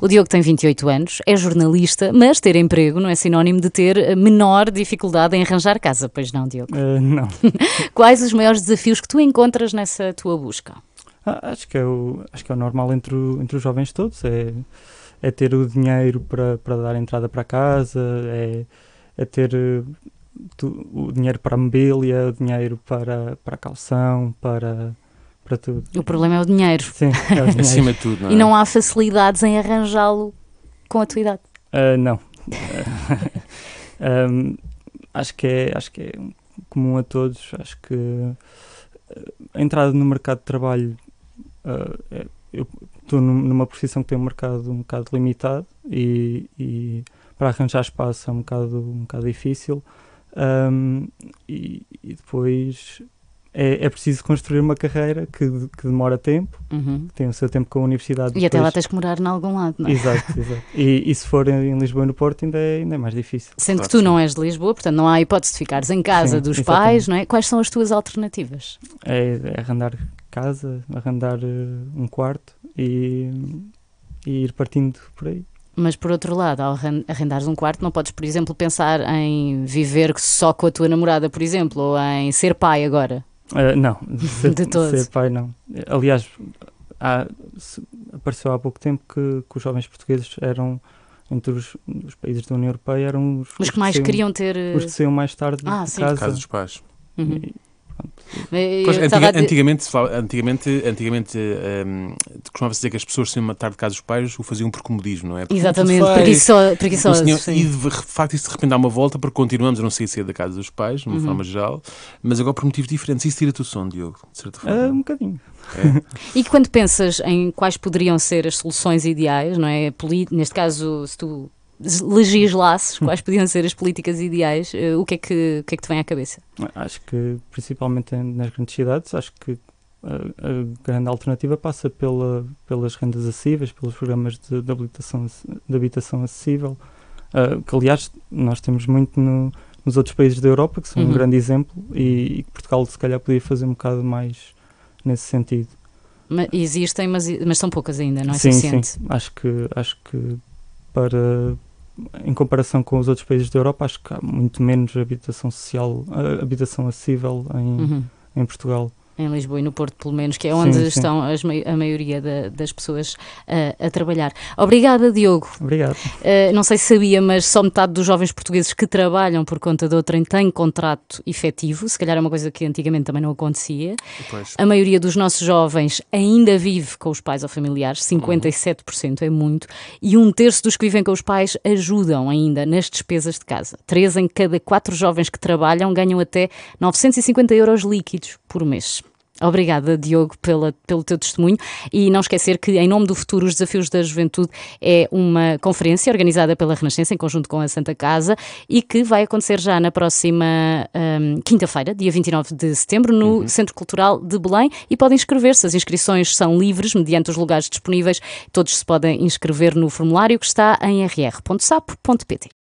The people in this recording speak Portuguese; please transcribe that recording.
O Diogo tem 28 anos, é jornalista, mas ter emprego não é sinónimo de ter menor dificuldade em arranjar casa, pois não, Diogo? Uh, não. Quais os maiores desafios que tu encontras nessa tua busca? Ah, acho, que é o, acho que é o normal entre, o, entre os jovens todos, é, é ter o dinheiro para, para dar entrada para casa, é, é ter eh, tu, o dinheiro para a mobília, o dinheiro para, para a calção, para para tudo. O problema é o dinheiro. Sim, é o dinheiro. Acima de tudo, não é? E não há facilidades em arranjá-lo com a tua idade? Uh, não. um, acho, que é, acho que é comum a todos. Acho que ah, a entrada no mercado de trabalho. Uh, é, eu estou numa profissão que tem um mercado um bocado limitado e, e para arranjar espaço é um bocado, um bocado difícil. Um, e, e depois é, é preciso construir uma carreira que, que demora tempo, uhum. que tem o seu tempo com a universidade. E depois... até lá tens que morar em algum lado, não é? Exato, exato. E, e se for em, Lisboa e no Porto ainda é, ainda é mais difícil. Sendo claro, que tu sim. não és de Lisboa, portanto não há hipótese de ficares em casa sim, dos exatamente. pais, não é? Quais são as tuas alternativas? É, é arrendar casa, arrendar uh, um quarto e, e ir partindo por aí. Mas por outro lado, ao arrendares um quarto, não podes, por exemplo, pensar em viver só com a tua namorada, por exemplo, ou em ser pai agora. Uh, não, ser, de ser pai não. Aliás, há, apareceu há pouco tempo que, que, os jovens portugueses eram, entre os, os, países da União Europeia, eram os, os que mais saiam, queriam ter. Os que saíam mais tarde ah, de casa. casa dos pais. Uhum. E, Pois, antiga, antigamente, antigamente, antigamente um, costumava-se dizer que as pessoas saíam matar de casa dos pais o faziam por comodismo, não é? Porque Exatamente, preguiçosos. Preguiço, e de facto isso de repente dá uma volta porque continuamos a não sair cedo da casa dos pais, de uma uhum. forma geral, mas agora por motivos diferentes. Isso tira-te o som, Diogo, de certa forma. Uh, um bocadinho. É. e quando pensas em quais poderiam ser as soluções ideais, não é? Neste caso, se tu legislasses quais podiam ser as políticas ideais, uh, o, que é que, o que é que te vem à cabeça? Acho que, principalmente nas grandes cidades, acho que a, grande alternativa passa pela, pelas rendas acessíveis, pelos programas de, de, habitação, de habitação acessível, uh, que aliás nós temos muito no, nos outros países da Europa, que são uhum. um grande exemplo, e, e Portugal se calhar podia fazer um bocado mais nesse sentido. Mas existem, mas, mas são poucas ainda, não é sim, suficiente? Sim, acho que, acho que para, em comparação com os outros países da Europa, acho que há muito menos habitação social, uh, habitação acessível em, uhum. em Portugal em Lisboa e no Porto, pelo menos, que é onde sim, estão a maioria da, das pessoas uh, a trabalhar. Obrigada, Diogo. Obrigado. Uh, não sei se sabia, mas só metade dos jovens portugueses que trabalham por conta de outrem têm contrato efetivo. Se calhar é uma coisa que antigamente também não acontecia. Pois. A maioria dos nossos jovens ainda vive com os pais ou familiares, 57% uhum. é muito, e um terço dos que vivem com os pais ajudam ainda nas despesas de casa. Três em cada quatro jovens que trabalham ganham até 950 euros líquidos por mês. Obrigada, Diogo, pela, pelo teu testemunho. E não esquecer que, em nome do futuro, os Desafios da Juventude é uma conferência organizada pela Renascença, em conjunto com a Santa Casa, e que vai acontecer já na próxima um, quinta-feira, dia 29 de setembro, no uhum. Centro Cultural de Belém. E podem inscrever-se. As inscrições são livres, mediante os lugares disponíveis. Todos se podem inscrever no formulário que está em rr.sapo.pt.